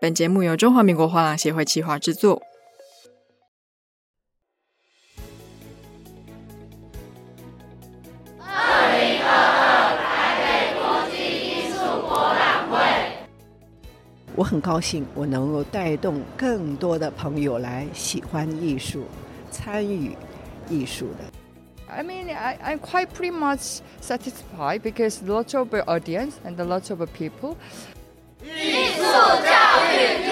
本节目由中华民国画廊协会企划制作。二零二二台北国际艺术博览会，我很高兴，我能够带动更多的朋友来喜欢艺术、参与艺术的。I mean, I, I'm quite pretty much satisfied because lots of audience and lots of people. 艺术教育剧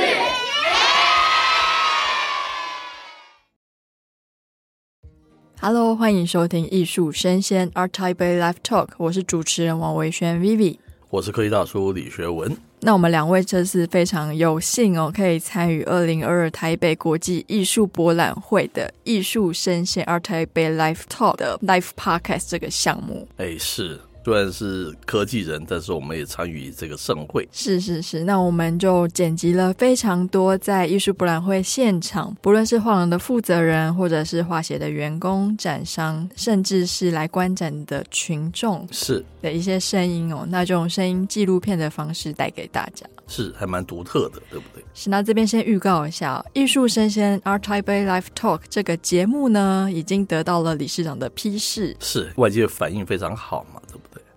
，Hello，欢迎收听艺术生鲜 Art Taipei Live Talk，我是主持人王维轩 Vivi，我是科技大叔李学文。那我们两位这次非常有幸哦，可以参与二零二二台北国际艺术博览会的艺术生鲜 Art Taipei Live Talk 的 Live Podcast 这个项目。哎，是。虽然是科技人，但是我们也参与这个盛会。是是是，那我们就剪辑了非常多在艺术博览会现场，不论是画廊的负责人，或者是画协的员工、展商，甚至是来观展的群众，是的一些声音哦。那这种声音纪录片的方式带给大家，是还蛮独特的，对不对？是。那这边先预告一下，艺术生鲜 Art Taipei Live Talk 这个节目呢，已经得到了理事长的批示，是外界反应非常好嘛？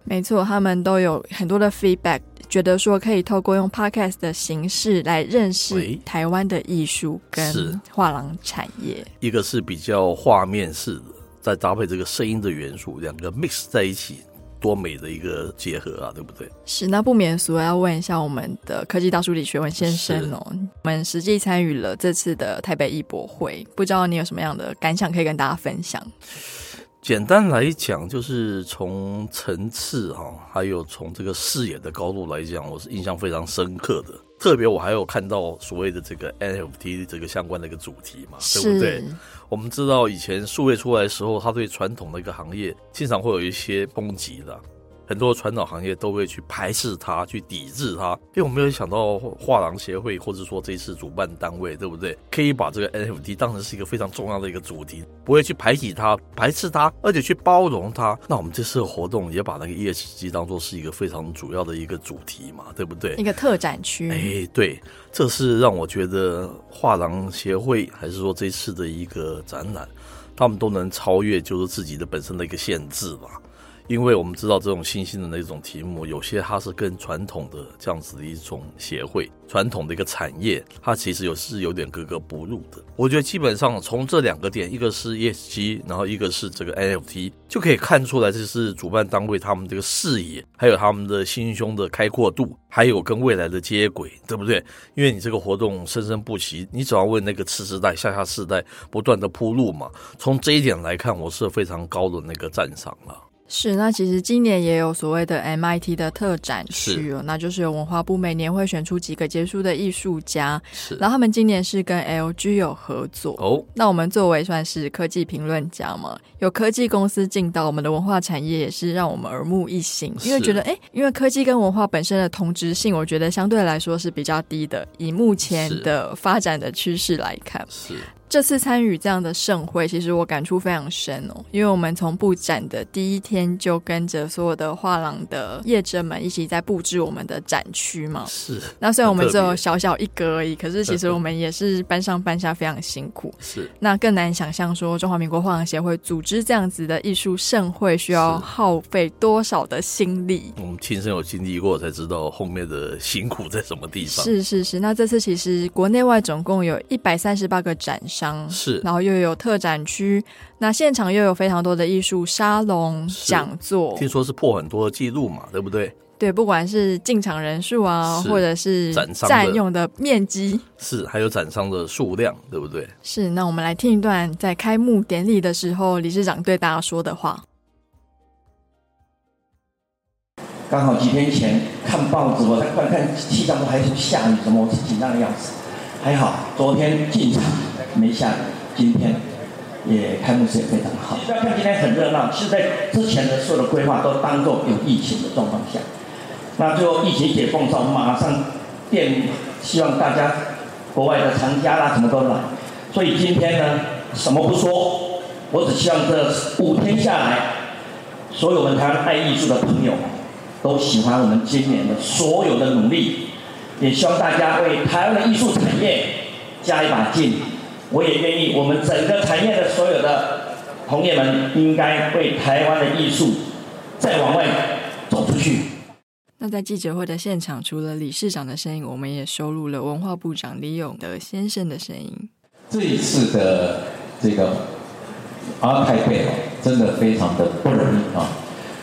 没错，他们都有很多的 feedback，觉得说可以透过用 podcast 的形式来认识台湾的艺术跟画廊产业。一个是比较画面式的，再搭配这个声音的元素，两个 mix 在一起，多美的一个结合啊，对不对？是，那不免俗要问一下我们的科技大叔李学文先生哦，我们实际参与了这次的台北艺博会，不知道你有什么样的感想可以跟大家分享？简单来讲，就是从层次哈，还有从这个视野的高度来讲，我是印象非常深刻的。特别我还有看到所谓的这个 NFT 这个相关的一个主题嘛，对不对？我们知道以前数位出来的时候，它对传统的一个行业经常会有一些抨击的。很多传导行业都会去排斥它，去抵制它，因为我没有想到画廊协会或者说这次主办单位，对不对？可以把这个 NFT 当成是一个非常重要的一个主题，不会去排挤它、排斥它，而且去包容它。那我们这次的活动也把那个 ESG 当做是一个非常主要的一个主题嘛，对不对？一个特展区。哎，对，这是让我觉得画廊协会还是说这次的一个展览，他们都能超越就是自己的本身的一个限制吧。因为我们知道这种新兴的那种题目，有些它是跟传统的这样子的一种协会、传统的一个产业，它其实有是有点格格不入的。我觉得基本上从这两个点，一个是 ESG，然后一个是这个 NFT，就可以看出来这是主办单位他们这个视野，还有他们的心胸的开阔度，还有跟未来的接轨，对不对？因为你这个活动生生不息，你只要为那个次世代、下下世代不断的铺路嘛。从这一点来看，我是非常高的那个赞赏了。是，那其实今年也有所谓的 MIT 的特展区哦，那就是有文化部每年会选出几个杰出的艺术家，是，然后他们今年是跟 LG 有合作哦。那我们作为算是科技评论家嘛，有科技公司进到我们的文化产业，也是让我们耳目一新，因为觉得哎，因为科技跟文化本身的同质性，我觉得相对来说是比较低的，以目前的发展的趋势来看，是。这次参与这样的盛会，其实我感触非常深哦，因为我们从布展的第一天就跟着所有的画廊的业者们一起在布置我们的展区嘛。是。那虽然我们只有小小一格而已，可是 其实我们也是搬上搬下非常辛苦。是。那更难想象说中华民国画廊协会组织这样子的艺术盛会需要耗费多少的心力。我们亲身有经历过才知道后面的辛苦在什么地方。是是是。那这次其实国内外总共有一百三十八个展商。是，然后又有特展区，那现场又有非常多的艺术沙龙讲座，听说是破很多的记录嘛，对不对？对，不管是进场人数啊，或者是展商占用的面积，是还有展商的数量，对不对？是。那我们来听一段在开幕典礼的时候，理事长对大家说的话。刚好几天前看报纸，我在观看气象，都还是下雨，什么我是紧张的样子。还好，昨天进场没下雨，今天也开幕式也非常好。不要看今天很热闹，其实在之前的所有的规划都当做有疫情的状况下，那最后疫情解封之后，马上电希望大家国外的藏家啦什么都来。所以今天呢，什么不说，我只希望这五天下来，所有我们台湾爱艺术的朋友都喜欢我们今年的所有的努力。也希望大家为台湾的艺术产业加一把劲。我也愿意，我们整个产业的所有的同业们，应该为台湾的艺术再往外走出去。那在记者会的现场，除了理事长的声音，我们也收录了文化部长李永德先生的声音。这一次的这个 ART TAIPEI 真的非常的不容易啊。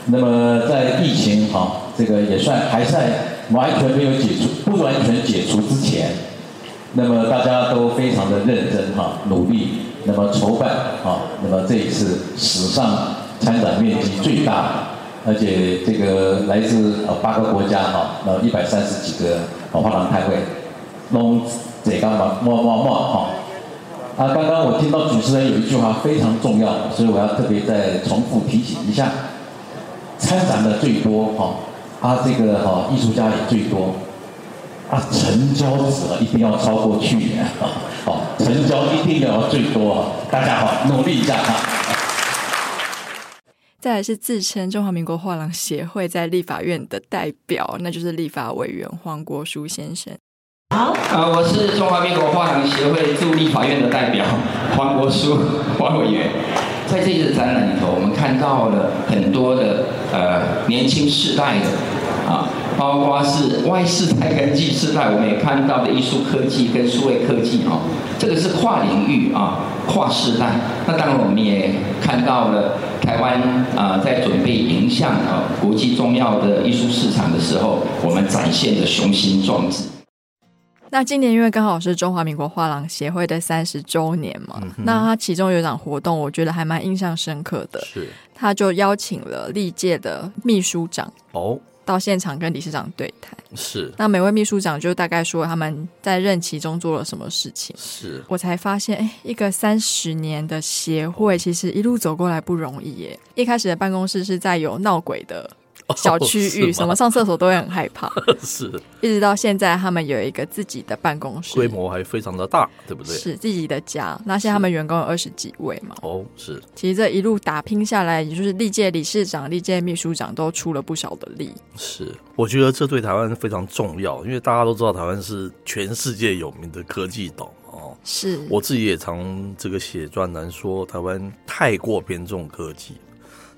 那么在疫情哈，这个也算还算完全没有解除、不完全解除之前，那么大家都非常的认真哈，努力，那么筹办哈，那么这一次史上参展面积最大，而且这个来自呃八个国家哈，那一百三十几个画廊开会，弄这个嘛冒冒冒哈。啊，刚刚我听到主持人有一句话非常重要，所以我要特别再重复提醒一下。参展的最多哈，啊这个哈艺术家也最多，啊成交值一定要超过去年啊，好成交一定要最多啊，大家好努力一下哈。再来是自称中华民国画廊协会在立法院的代表，那就是立法委员黄国书先生。好，呃，我是中华民国画廊协会驻立法院的代表 黄国书黄委员。在这次展览里头，我们看到了很多的呃年轻世代的啊，包括是外世代跟近世代，我们也看到的艺术科技跟数位科技哦，这个是跨领域啊，跨世代。那当然，我们也看到了台湾啊，在准备迎向啊国际重要的艺术市场的时候，我们展现的雄心壮志。那今年因为刚好是中华民国画廊协会的三十周年嘛，嗯、那它其中有一场活动，我觉得还蛮印象深刻的。是，他就邀请了历届的秘书长哦到现场跟理事长对谈。是，那每位秘书长就大概说他们在任期中做了什么事情。是，我才发现，哎，一个三十年的协会，其实一路走过来不容易耶。一开始的办公室是在有闹鬼的。小区域，什么上厕所都会很害怕，是。一直到现在，他们有一个自己的办公室，规模还非常的大，对不对？是自己的家。那现在他们员工有二十几位嘛？哦，是。其实这一路打拼下来，也就是历届理事长、历届秘书长都出了不少的力。是，我觉得这对台湾非常重要，因为大家都知道台湾是全世界有名的科技岛哦。是，我自己也常这个写专栏说，台湾太过偏重科技。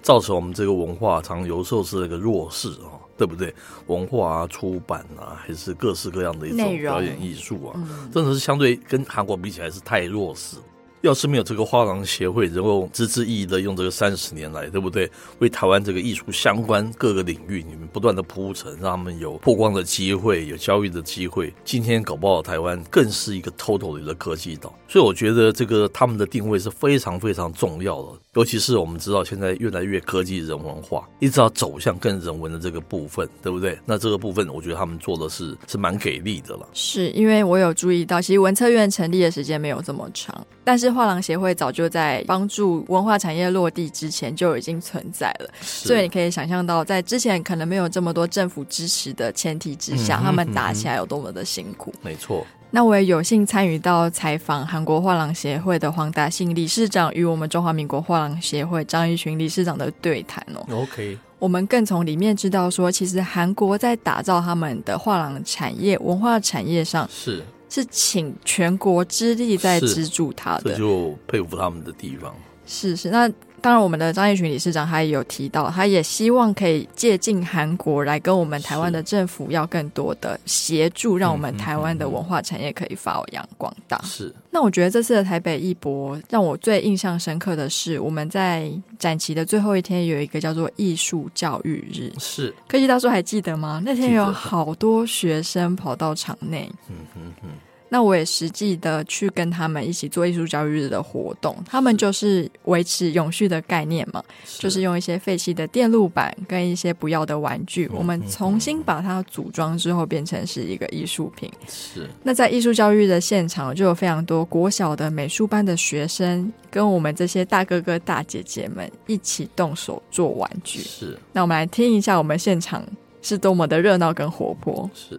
造成我们这个文化常有时候是那个弱势啊，对不对？文化啊、出版啊，还是各式各样的一种表演艺术啊，真的是相对跟韩国比起来是太弱势。要是没有这个画廊协会，能够孜孜以的用这个三十年来，对不对？为台湾这个艺术相关各个领域，你们不断的铺陈，让他们有曝光的机会，有交易的机会。今天搞不好台湾更是一个 total 的科技岛。所以我觉得这个他们的定位是非常非常重要的。尤其是我们知道现在越来越科技人文化，一直要走向更人文的这个部分，对不对？那这个部分，我觉得他们做的是是蛮给力的了。是因为我有注意到，其实文策院成立的时间没有这么长，但是。画廊协会早就在帮助文化产业落地之前就已经存在了，所以你可以想象到，在之前可能没有这么多政府支持的前提之下，嗯、他们打起来有多么的辛苦。没错。那我也有幸参与到采访韩国画廊协会的黄达信理事长与我们中华民国画廊协会张一群理事长的对谈哦。OK。我们更从里面知道说，其实韩国在打造他们的画廊产业、文化产业上是。是请全国之力在资助他的，这就佩服他们的地方。是是，那当然，我们的张义群理事长他也有提到，他也希望可以借鉴韩国来跟我们台湾的政府要更多的协助，让我们台湾的文化产业可以发扬光大。是。那我觉得这次的台北艺博让我最印象深刻的是，我们在展期的最后一天有一个叫做艺术教育日。是。科技大叔还记得吗？那天有好多学生跑到场内。嗯嗯嗯。那我也实际的去跟他们一起做艺术教育日的活动，他们就是维持永续的概念嘛，是就是用一些废弃的电路板跟一些不要的玩具，嗯、我们重新把它组装之后变成是一个艺术品。是。那在艺术教育的现场，就有非常多国小的美术班的学生跟我们这些大哥哥大姐姐们一起动手做玩具。是。那我们来听一下我们现场是多么的热闹跟活泼。是。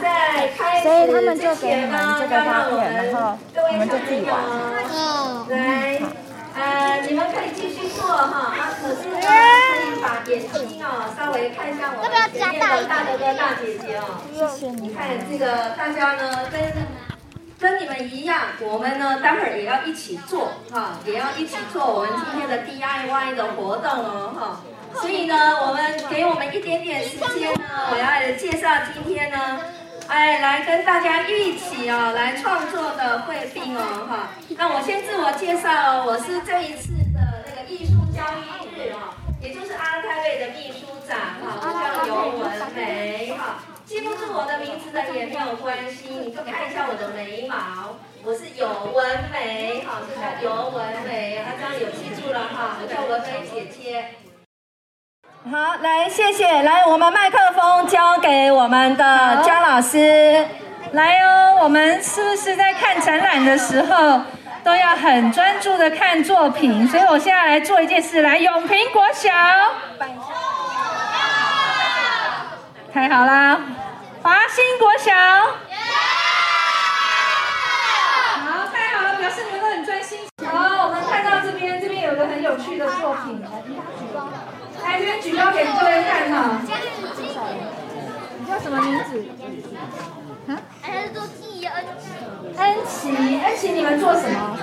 对，所以他们就给你们这个照片，然后你们就自己玩。嗯，来，呃，你们可以继续做。哈，啊，可是呢，可以把眼睛哦稍微看一下我们前面的大哥哥大姐姐哦。谢谢你看这个大家呢跟跟你们一样，我们呢待会儿也要一起做。哈，也要一起做。我们今天的 DIY 的活动哦哈。所以呢，我们给我们一点点时间呢，我要来介绍今天呢，哎，来跟大家一起哦来创作的绘宾哦哈。那我先自我介绍，我是这一次的那个艺术交易日哦，也就是阿泰卫的秘书长哈，我叫尤文梅哈。记不住我的名字的也没有关系，你就看一下我的眉毛，我是尤文梅哈，就叫尤文梅，大家有记住了哈，我叫文梅姐姐。好，来，谢谢。来，我们麦克风交给我们的姜老师。来哦，我们是不是在看展览的时候都要很专注的看作品？所以我现在来做一件事，来，永平国小，太好啦，华新国小，好，太好了，表示你们都很专心。好，我们看到这边，这边有个很有趣的作品。来，这边举高给各位看哈。你叫什么名字？啊？哎，做记恩琪。恩琪，恩琪，你们做什么？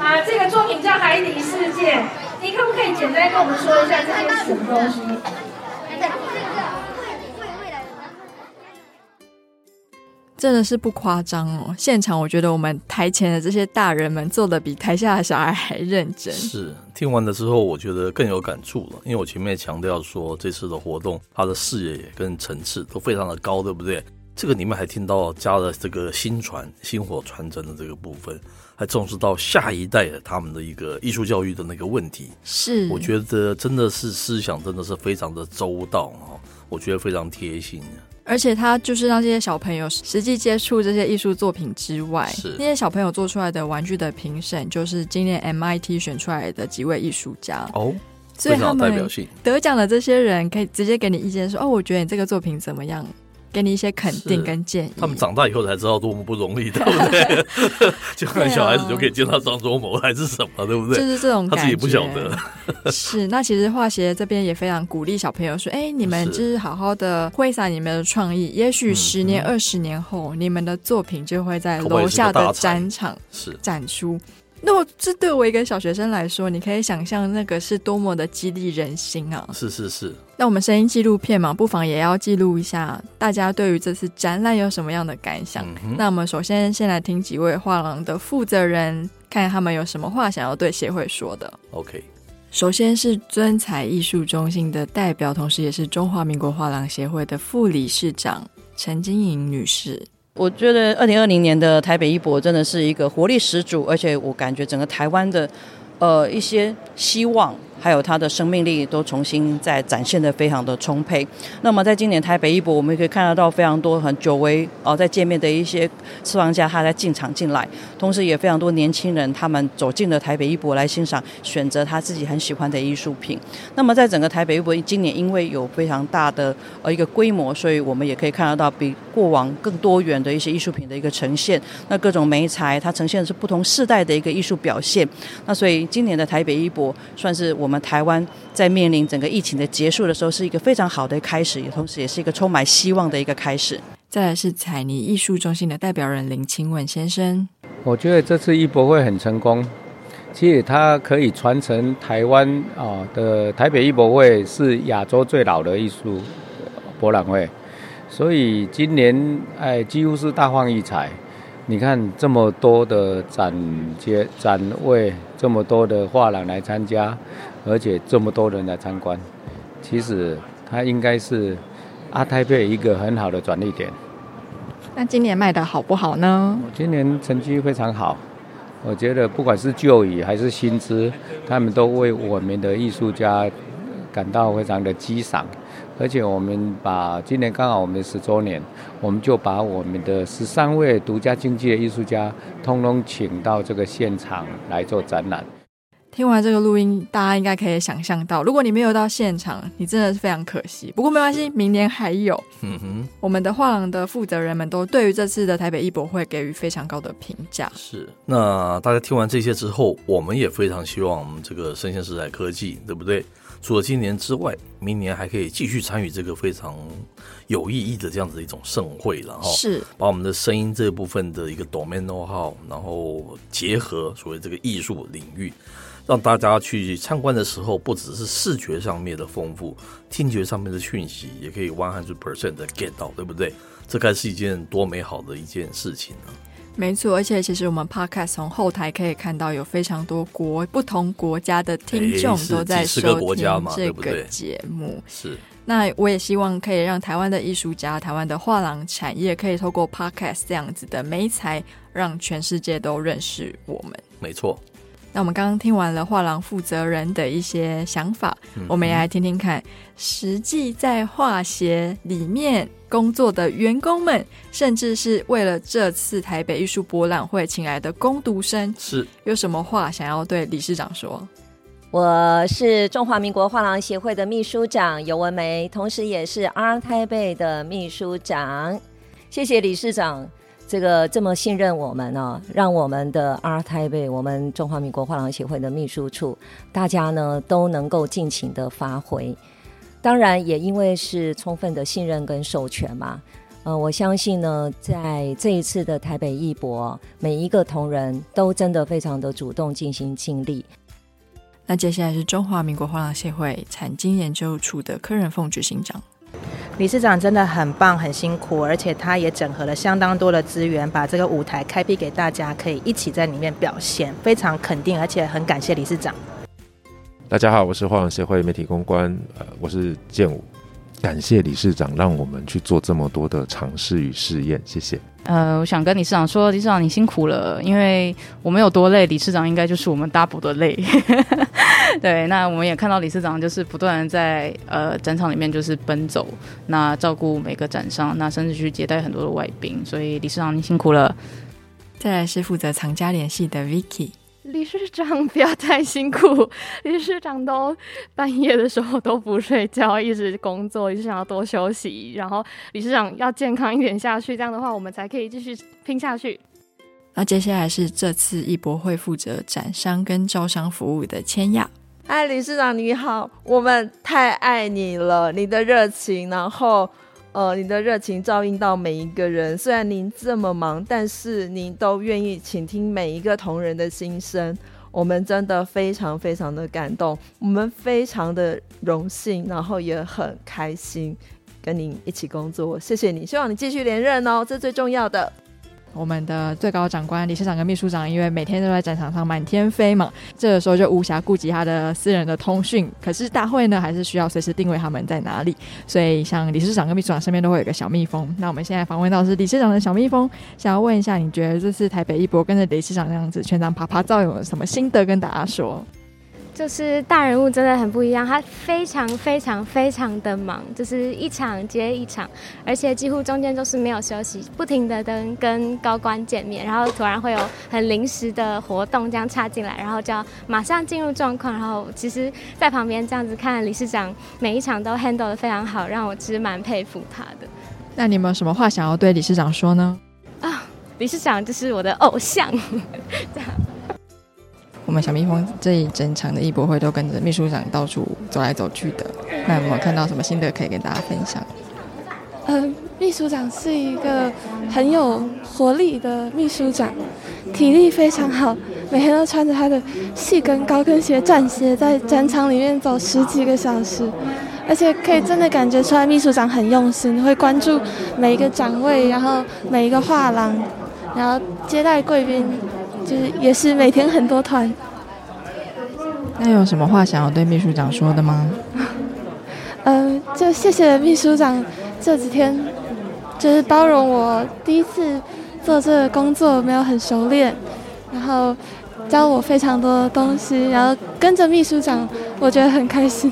啊，这个作品叫《海底世界》，你可不可以简单跟我们说一下这是什么东西？真的是不夸张哦！现场我觉得我们台前的这些大人们做的比台下的小孩还认真。是，听完了之后，我觉得更有感触了。因为我前面强调说，这次的活动它的视野跟层次都非常的高，对不对？这个里面还听到加了这个新传、薪火传承的这个部分，还重视到下一代的他们的一个艺术教育的那个问题。是，我觉得真的是思想真的是非常的周到哦，我觉得非常贴心。而且他就是让这些小朋友实际接触这些艺术作品之外，是。那些小朋友做出来的玩具的评审，就是今年 MIT 选出来的几位艺术家。哦，所以他们得奖的这些人可以直接给你意见说，哦，我觉得你这个作品怎么样？给你一些肯定跟建议。他们长大以后才知道多么不容易，对不对？就看小孩子就可以见到张忠谋还是什么，对不对？就是这种感觉。他自己不晓得。是，那其实画协这边也非常鼓励小朋友说：“哎，你们就是好好的挥洒你们的创意，也许十年、二十年后，你们的作品就会在楼下的展场是展出。”那我这对我一个小学生来说，你可以想象那个是多么的激励人心啊！是是是。那我们声音纪录片嘛，不妨也要记录一下大家对于这次展览有什么样的感想。嗯、那我们首先先来听几位画廊的负责人，看他们有什么话想要对协会说的。OK，首先是尊彩艺术中心的代表，同时也是中华民国画廊协会的副理事长陈金莹女士。我觉得二零二零年的台北一博真的是一个活力十足，而且我感觉整个台湾的，呃，一些希望。还有它的生命力都重新在展现的非常的充沛。那么在今年台北艺博，我们也可以看得到非常多很久违哦，在见面的一些收藏家，他在进场进来，同时也非常多年轻人，他们走进了台北艺博来欣赏，选择他自己很喜欢的艺术品。那么在整个台北艺博，今年因为有非常大的呃一个规模，所以我们也可以看得到比过往更多元的一些艺术品的一个呈现。那各种媒材，它呈现的是不同世代的一个艺术表现。那所以今年的台北艺博算是我们。台湾在面临整个疫情的结束的时候，是一个非常好的开始，也同时也是一个充满希望的一个开始。再来是彩泥艺术中心的代表人林清文先生，我觉得这次艺博会很成功，其实它可以传承台湾啊的台北艺博会是亚洲最老的艺术博览会，所以今年哎几乎是大放异彩。你看这么多的展节展位，这么多的画廊来参加。而且这么多人来参观，其实它应该是阿泰贝一个很好的转捩点。那今年卖的好不好呢？今年成绩非常好，我觉得不管是旧椅还是新知，他们都为我们的艺术家感到非常的激赏。而且我们把今年刚好我们十周年，我们就把我们的十三位独家经济的艺术家，通通请到这个现场来做展览。听完这个录音，大家应该可以想象到，如果你没有到现场，你真的是非常可惜。不过没关系，明年还有。嗯哼，我们的画廊的负责人们都对于这次的台北艺博会给予非常高的评价。是，那大家听完这些之后，我们也非常希望我们这个生鲜时代科技，对不对？除了今年之外，明年还可以继续参与这个非常有意义的这样子的一种盛会，然后是把我们的声音这部分的一个 domain know-how，然后结合所谓这个艺术领域。让大家去参观的时候，不只是视觉上面的丰富，听觉上面的讯息也可以 one hundred percent 的 get 到，对不对？这该是一件多美好的一件事情呢？没错，而且其实我们 podcast 从后台可以看到，有非常多国不同国家的听众都在收听这个节目。是，那我也希望可以让台湾的艺术家、台湾的画廊产业可以透过 podcast 这样子的媒材，让全世界都认识我们。没错。那我们刚刚听完了画廊负责人的一些想法，嗯、我们也来听听看，实际在画协里面工作的员工们，甚至是为了这次台北艺术博览会请来的工读生，是有什么话想要对理事长说？我是中华民国画廊协会的秘书长尤文梅，同时也是 ART TAIPEI 的秘书长，谢谢理事长。这个这么信任我们呢、哦，让我们的 ART TAIPEI，我们中华民国画廊协会的秘书处，大家呢都能够尽情的发挥。当然，也因为是充分的信任跟授权嘛，呃，我相信呢，在这一次的台北艺博，每一个同仁都真的非常的主动尽心尽力。那接下来是中华民国画廊协会产经研究处的柯仁凤执行长。理事长真的很棒，很辛苦，而且他也整合了相当多的资源，把这个舞台开辟给大家，可以一起在里面表现，非常肯定，而且很感谢理事长。大家好，我是画廊协会媒体公关，呃，我是建武，感谢理事长让我们去做这么多的尝试与试验，谢谢。呃，我想跟理事长说，理事长你辛苦了，因为我们有多累，理事长应该就是我们 double 的累。对，那我们也看到理事长就是不断在呃展场里面就是奔走，那照顾每个展商，那甚至去接待很多的外宾，所以理事长您辛苦了。再来是负责藏家联系的 Vicky，理事长不要太辛苦，理事长都半夜的时候都不睡觉，一直工作，一直想要多休息，然后理事长要健康一点下去，这样的话我们才可以继续拼下去。那接下来是这次艺博会负责展商跟招商服务的千亚。哎，理事长你好，我们太爱你了，你的热情，然后呃，你的热情照应到每一个人。虽然您这么忙，但是您都愿意倾听每一个同仁的心声，我们真的非常非常的感动，我们非常的荣幸，然后也很开心跟您一起工作。谢谢你，希望你继续连任哦，这最重要的。我们的最高长官理事长跟秘书长，因为每天都在战场上满天飞嘛，这个时候就无暇顾及他的私人的通讯。可是大会呢，还是需要随时定位他们在哪里。所以像理事长跟秘书长身边都会有个小蜜蜂。那我们现在访问到是理事长的小蜜蜂，想要问一下，你觉得这次台北一博跟着理事长这样子全场啪啪照，有什么心得跟大家说？就是大人物真的很不一样，他非常非常非常的忙，就是一场接一场，而且几乎中间都是没有休息，不停的跟跟高官见面，然后突然会有很临时的活动这样插进来，然后就要马上进入状况，然后其实在旁边这样子看理事长每一场都 handle 得非常好，让我其实蛮佩服他的。那你有没有什么话想要对理事长说呢？啊，理事长就是我的偶像，我们小蜜蜂这一整场的艺博会都跟着秘书长到处走来走去的，那有没有看到什么心得可以跟大家分享？嗯、秘书长是一个很有活力的秘书长，体力非常好，每天都穿着他的细跟高跟鞋战鞋在展场里面走十几个小时，而且可以真的感觉出来秘书长很用心，会关注每一个展位，然后每一个画廊，然后接待贵宾。就是也是每天很多团。那有什么话想要对秘书长说的吗？嗯、呃，就谢谢秘书长这几天，就是包容我第一次做这个工作没有很熟练，然后教我非常多的东西，然后跟着秘书长，我觉得很开心。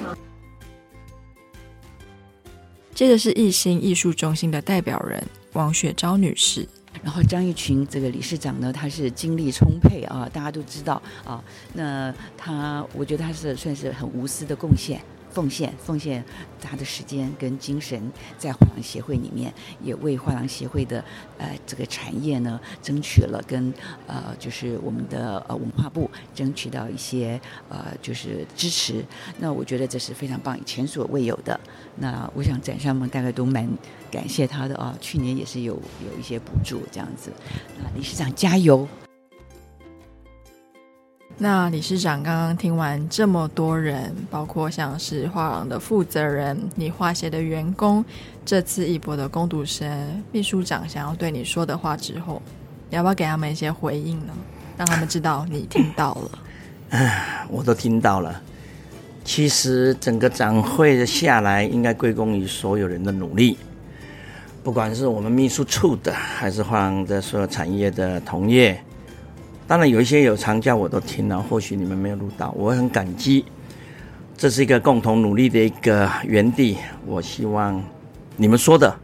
接着是艺兴艺术中心的代表人王雪昭女士。然后张玉群这个理事长呢，他是精力充沛啊，大家都知道啊。那他，我觉得他是算是很无私的贡献。奉献奉献他的时间跟精神，在画廊协会里面，也为画廊协会的呃这个产业呢，争取了跟呃就是我们的呃文化部争取到一些呃就是支持。那我觉得这是非常棒，前所未有的。那我想展商们大概都蛮感谢他的啊，去年也是有有一些补助这样子。那理事长加油！那理事长刚刚听完这么多人，包括像是画廊的负责人、你画协的员工，这次一博的攻读生、秘书长想要对你说的话之后，你要不要给他们一些回应呢？让他们知道你听到了。唉，我都听到了。其实整个展会的下来，应该归功于所有人的努力，不管是我们秘书处的，还是画廊的所有产业的同业。当然有一些有长假我都听了，或许你们没有录到，我很感激。这是一个共同努力的一个园地，我希望你们说的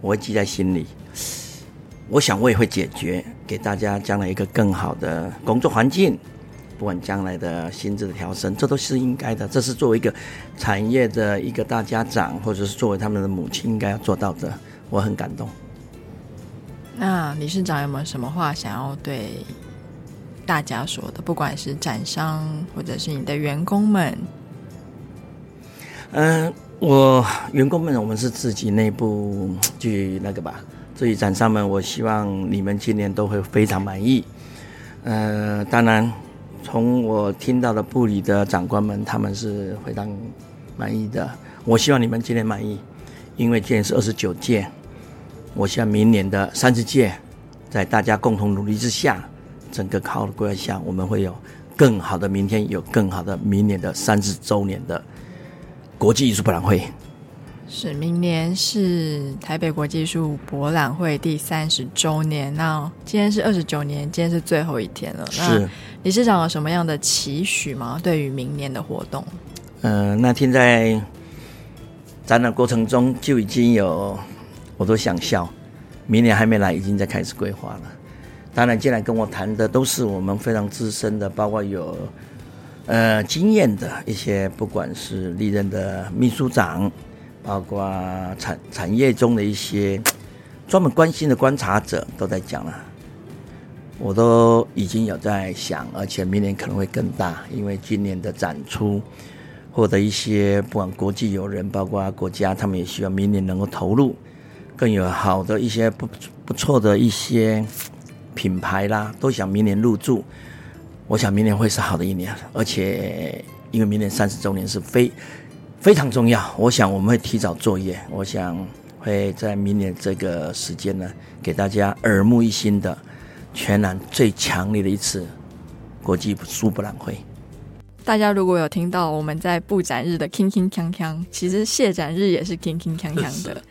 我会记在心里。我想我也会解决，给大家将来一个更好的工作环境，不管将来的薪资的调升，这都是应该的。这是作为一个产业的一个大家长，或者是作为他们的母亲应该要做到的。我很感动。那理事长有没有什么话想要对？大家说的，不管是展商或者是你的员工们，嗯、我员工们，我们是自己内部 去那个吧。至于展商们，我希望你们今年都会非常满意。呃，当然，从我听到的部里的长官们，他们是非常满意的。我希望你们今年满意，因为今年是二十九届，我希望明年的三十届，在大家共同努力之下。整个好的规划下，我们会有更好的明天，有更好的明年的三十周年的国际艺术博览会。是，明年是台北国际艺术博览会第三十周年。那今天是二十九年，今天是最后一天了。是，理事长有什么样的期许吗？对于明年的活动？嗯、呃，那天在展览过程中就已经有，我都想笑，明年还没来，已经在开始规划了。当然，进来跟我谈的都是我们非常资深的，包括有呃经验的一些，不管是历任的秘书长，包括产产业中的一些专门关心的观察者，都在讲了。我都已经有在想，而且明年可能会更大，因为今年的展出获得一些不管国际友人，包括国家，他们也希望明年能够投入，更有好的一些不不错的一些。品牌啦，都想明年入驻。我想明年会是好的一年，而且因为明年三十周年是非非常重要，我想我们会提早作业。我想会在明年这个时间呢，给大家耳目一新的全南最强烈的一次国际书博览会。大家如果有听到我们在布展日的铿铿锵锵，其实谢展日也是铿铿锵锵的。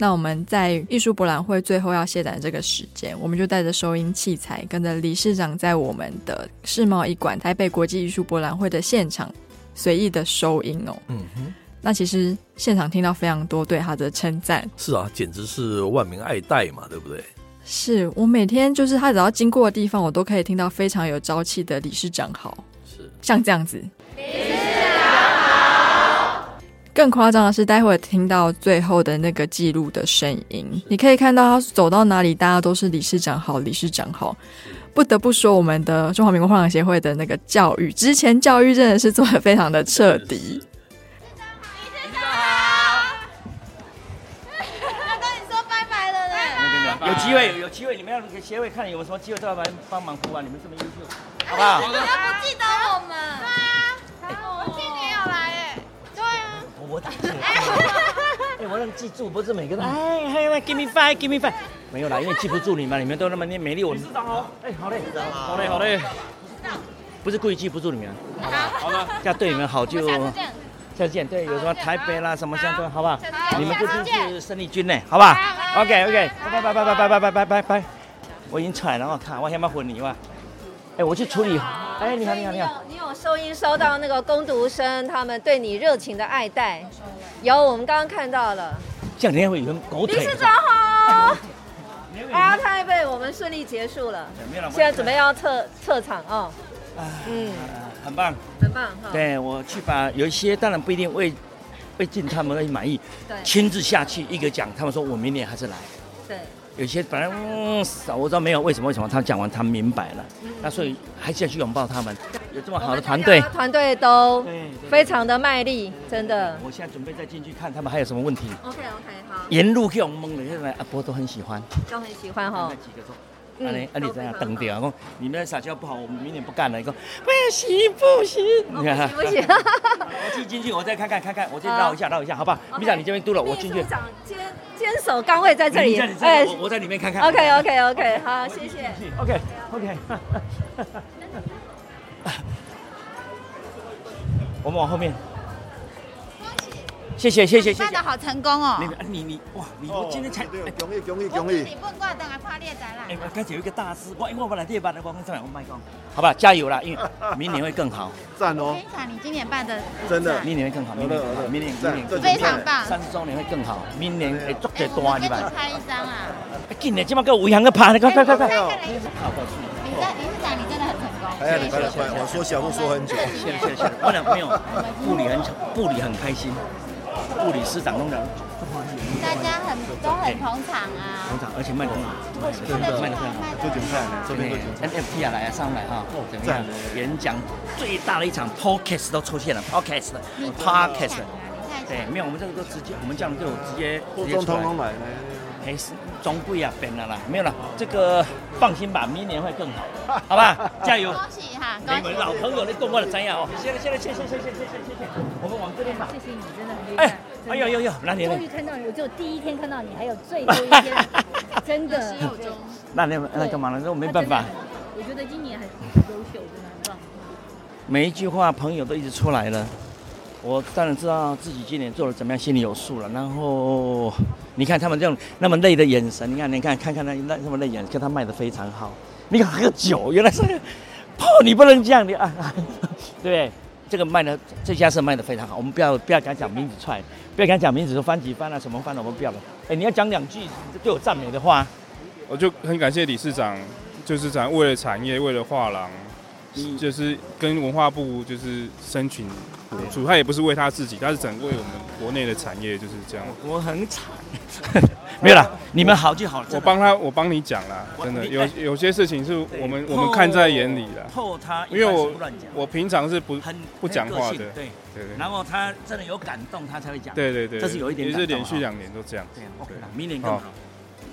那我们在艺术博览会最后要卸展这个时间，我们就带着收音器材，跟着理事长在我们的世贸一馆台北国际艺术博览会的现场随意的收音哦。嗯哼，那其实现场听到非常多对他的称赞。是啊，简直是万民爱戴嘛，对不对？是我每天就是他只要经过的地方，我都可以听到非常有朝气的理事长好，是像这样子。更夸张的是，待会听到最后的那个记录的声音，你可以看到他走到哪里，大家都是理事长好，理事长好。不得不说，我们的中华民国画廊协会的那个教育，之前教育真的是做的非常的彻底。理事长好，他跟你说拜拜了呢。有机会，有机会，你们要给协会看有什么机会都要来帮忙扶啊！你们这么优秀，好不好？他不记得我们。对啊，我今年要来。我打字，哎，我能记住，不是每个人。哎，还有，give me five，give me five，没有啦，因为记不住你们，你们都那么念美丽，我。理事长好，哎，好嘞，好嘞，好嘞。不是故意记不住你们，好吧？好的，要对你们好就。下次见。对，有什么台北啦，什么相关，好不好？你们不就是生力军呢？好吧？OK，OK，拜拜拜拜拜拜拜拜拜拜。我已经出来了，我看我先把混你哇。哎，我去处理。哎，你好，你好，你好。收音收到那个工读生他们对你热情的爱戴，有我们刚刚看到了。这样你会有狗腿。理事长好。啊，太被我们顺利结束了，现在准备要撤撤场啊。嗯，很棒，很棒哈。对，我去把有一些当然不一定为为尽他们的满意，对，亲自下去一个讲，他们说我明年还是来。对，有些本来嗯少，我知道没有为什么为什么，他讲完他明白了，那所以还是要去拥抱他们，有这么好的团队，团队都非常的卖力，真的。我现在准备再进去看他们还有什么问题。OK OK 好。沿路给我们蒙的，现在阿波都很喜欢，都很喜欢哈。几个说。啊你啊你这样等掉，讲你们撒娇不好，我们明年不干了。你说不行不行，不 行不行。我进进去，我再看看看看，我再绕一下绕一下，好不好？秘书长你这边嘟了，我进去。秘书长坚坚守岗位在这里。哎，我在里面看看。OK OK OK，好，谢谢。OK OK。我们往后面。谢谢谢谢谢谢。办的好成功哦！你你你哇！你我今天才恭喜恭喜恭喜！你问过等下跨列展览。哎，我刚才有一个大师，我因为我来列班的，我刚才我麦讲，好吧，加油啦！因为明年会更好。赞哦！非常，你今年办的真的，明年会更好，明年明年明年非常棒，三十周年会更好，明年会足最多你们？拍一张啊！今年起码给我维航个拍，快快快快！好过去。理事理事长，你真的很成功。哎呀，你快快，我说小木说很久，谢谢谢谢。我俩没有，部里很部里很开心。副理市长弄的，大家很都很捧场啊，捧场，而且卖的很好，真的卖的非常好，做韭菜呢，这边 NFT 啊来啊上来哈，怎么样？演讲最大的一场 Podcast 都出现了，Podcast，Podcast，对，没有，我们这个都直接，我们这样就直接直接出来。还是中贵啊，变了啦，没有了，这个放心吧，明年会更好，好吧，加油！恭喜哈！你们老朋友的动过的怎样哦？谢谢谢谢谢谢谢谢谢谢谢，我们往这边吧。谢谢你，真的很厉害。哎，哎呦呦呦，那你？终于看到你，我就第一天看到你，还有最后一天，真的。那那那干嘛呢？那我没办法。我觉得今年很优秀，真的很棒。每一句话，朋友都一直出来了。我当然知道自己今年做的怎么样，心里有数了。然后你看他们这种那么累的眼神，你看，你看，看看那那那么累眼神，跟他卖的非常好。你看喝酒，原来是，泡，你不能这样的啊，啊，对，这个卖的这家是卖的非常好。我们不要不要讲讲名字出来，不要讲讲名字说翻几番啊什么翻的，我们不要了。哎，你要讲两句对我赞美的话。我就很感谢理事长，就是长为了产业，为了画廊。就是跟文化部就是申请补助，他也不是为他自己，他是整为我们国内的产业就是这样。我很惨，没有啦，你们好就好了。我帮他，我帮你讲啦，真的有有些事情是我们我们看在眼里的。后他因为我我平常是不不讲话的，对对对。然后他真的有感动，他才会讲。对对对，这是有一点。也是连续两年都这样。对，OK 了，明年更好。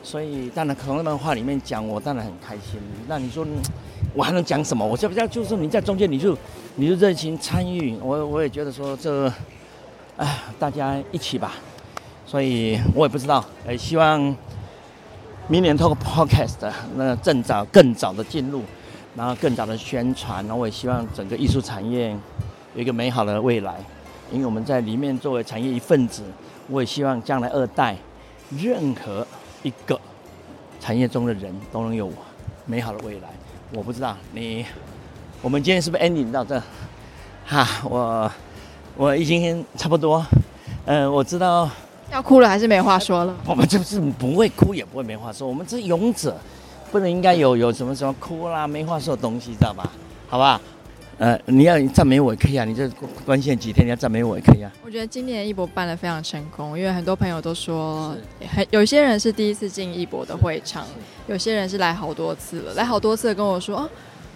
所以当然从他们话里面讲，我当然很开心。那你说？我还能讲什么？我这不叫就是你在中间，你就你就热情参与。我我也觉得说这，哎，大家一起吧。所以我也不知道，哎，希望明年透过 Podcast 那更早更早的进入，然后更早的宣传。然后我也希望整个艺术产业有一个美好的未来，因为我们在里面作为产业一份子，我也希望将来二代任何一个产业中的人都能有美好的未来。我不知道你，我们今天是不是 ending 到这？哈，我我已经差不多，嗯、呃，我知道要哭了还是没话说了。我们就是不会哭也不会没话说，我们是勇者，不能应该有有什么什么哭啦没话说的东西，知道吧？好吧？呃，你要赞美我也可以啊，你这关键几天你要赞美我也可以啊。我觉得今年艺博办的非常成功，因为很多朋友都说，很有些人是第一次进艺博的会场。有些人是来好多次了，来好多次跟我说，哦，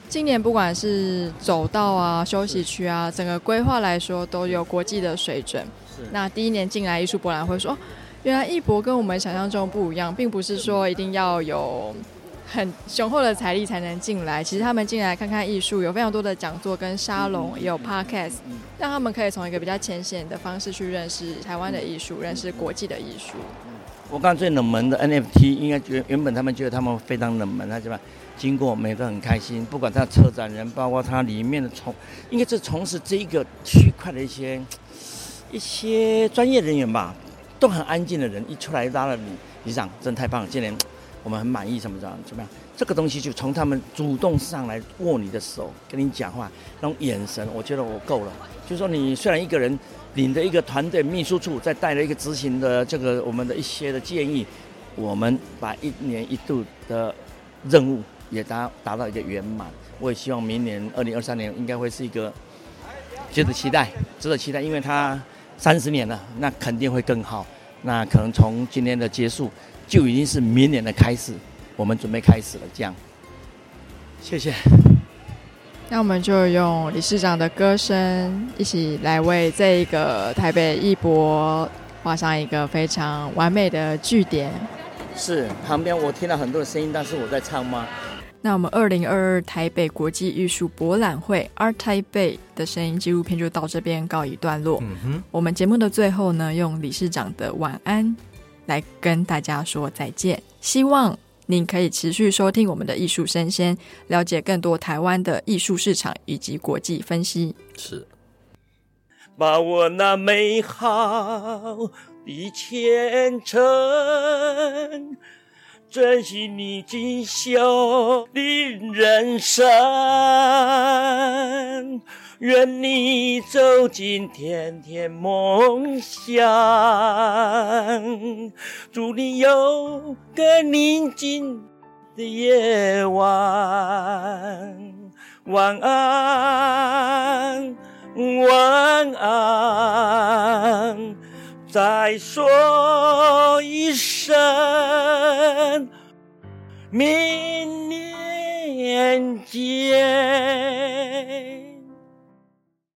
今年不管是走道啊、休息区啊，整个规划来说都有国际的水准。那第一年进来艺术博览会说，哦，原来艺博跟我们想象中不一样，并不是说一定要有很雄厚的财力才能进来。其实他们进来看看艺术，有非常多的讲座跟沙龙，也有 podcast，让他们可以从一个比较浅显的方式去认识台湾的艺术，认识国际的艺术。我刚最冷门的 NFT，应该觉原本他们觉得他们非常冷门，他是吧？经过每个很开心，不管他策展人，包括他里面的从，应该是从事这一个区块的一些 一些专业人员吧，都很安静的人，一出来拉了你，理事长真的太棒了，今年我们很满意，什么什么怎么样？这个东西就从他们主动上来握你的手，跟你讲话，那种眼神，我觉得我够了。就说你虽然一个人。领着一个团队秘书处，再带了一个执行的这个我们的一些的建议，我们把一年一度的任务也达达到一个圆满。我也希望明年二零二三年应该会是一个值得期待、值得期待，因为它三十年了，那肯定会更好。那可能从今天的结束就已经是明年的开始，我们准备开始了。这样，谢谢。那我们就用理事长的歌声一起来为这一个台北艺博画上一个非常完美的句点。是，旁边我听到很多的声音，但是我在唱吗？那我们二零二二台北国际艺术博览会 Art Taipei 的声音纪录片就到这边告一段落。嗯哼，我们节目的最后呢，用理事长的晚安来跟大家说再见。希望您可以持续收听我们的艺术生鲜，了解更多台湾的艺术市场以及国际分析。是，把我那美好的前程。珍惜你锦绣的人生，愿你走进甜甜梦乡，祝你有个宁静的夜晚，晚安，晚安。再说一声，明年见。